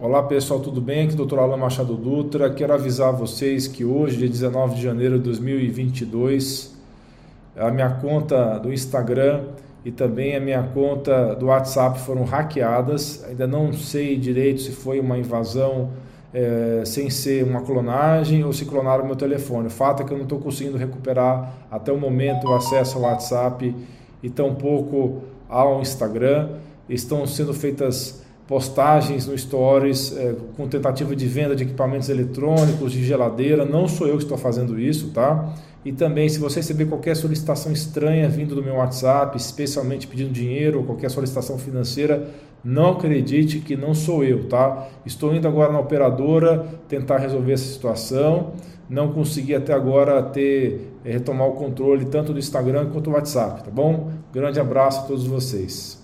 Olá pessoal, tudo bem? Aqui é o Dr. Alan Machado Dutra. Quero avisar vocês que hoje, dia 19 de janeiro de 2022, a minha conta do Instagram e também a minha conta do WhatsApp foram hackeadas. Ainda não sei direito se foi uma invasão é, sem ser uma clonagem ou se clonaram meu telefone. O fato é que eu não estou conseguindo recuperar até o momento o acesso ao WhatsApp e tampouco ao Instagram. Estão sendo feitas postagens no Stories é, com tentativa de venda de equipamentos eletrônicos, de geladeira. Não sou eu que estou fazendo isso, tá? E também, se você receber qualquer solicitação estranha vindo do meu WhatsApp, especialmente pedindo dinheiro ou qualquer solicitação financeira, não acredite que não sou eu, tá? Estou indo agora na operadora tentar resolver essa situação. Não consegui até agora ter é, retomar o controle tanto do Instagram quanto do WhatsApp, tá bom? Grande abraço a todos vocês.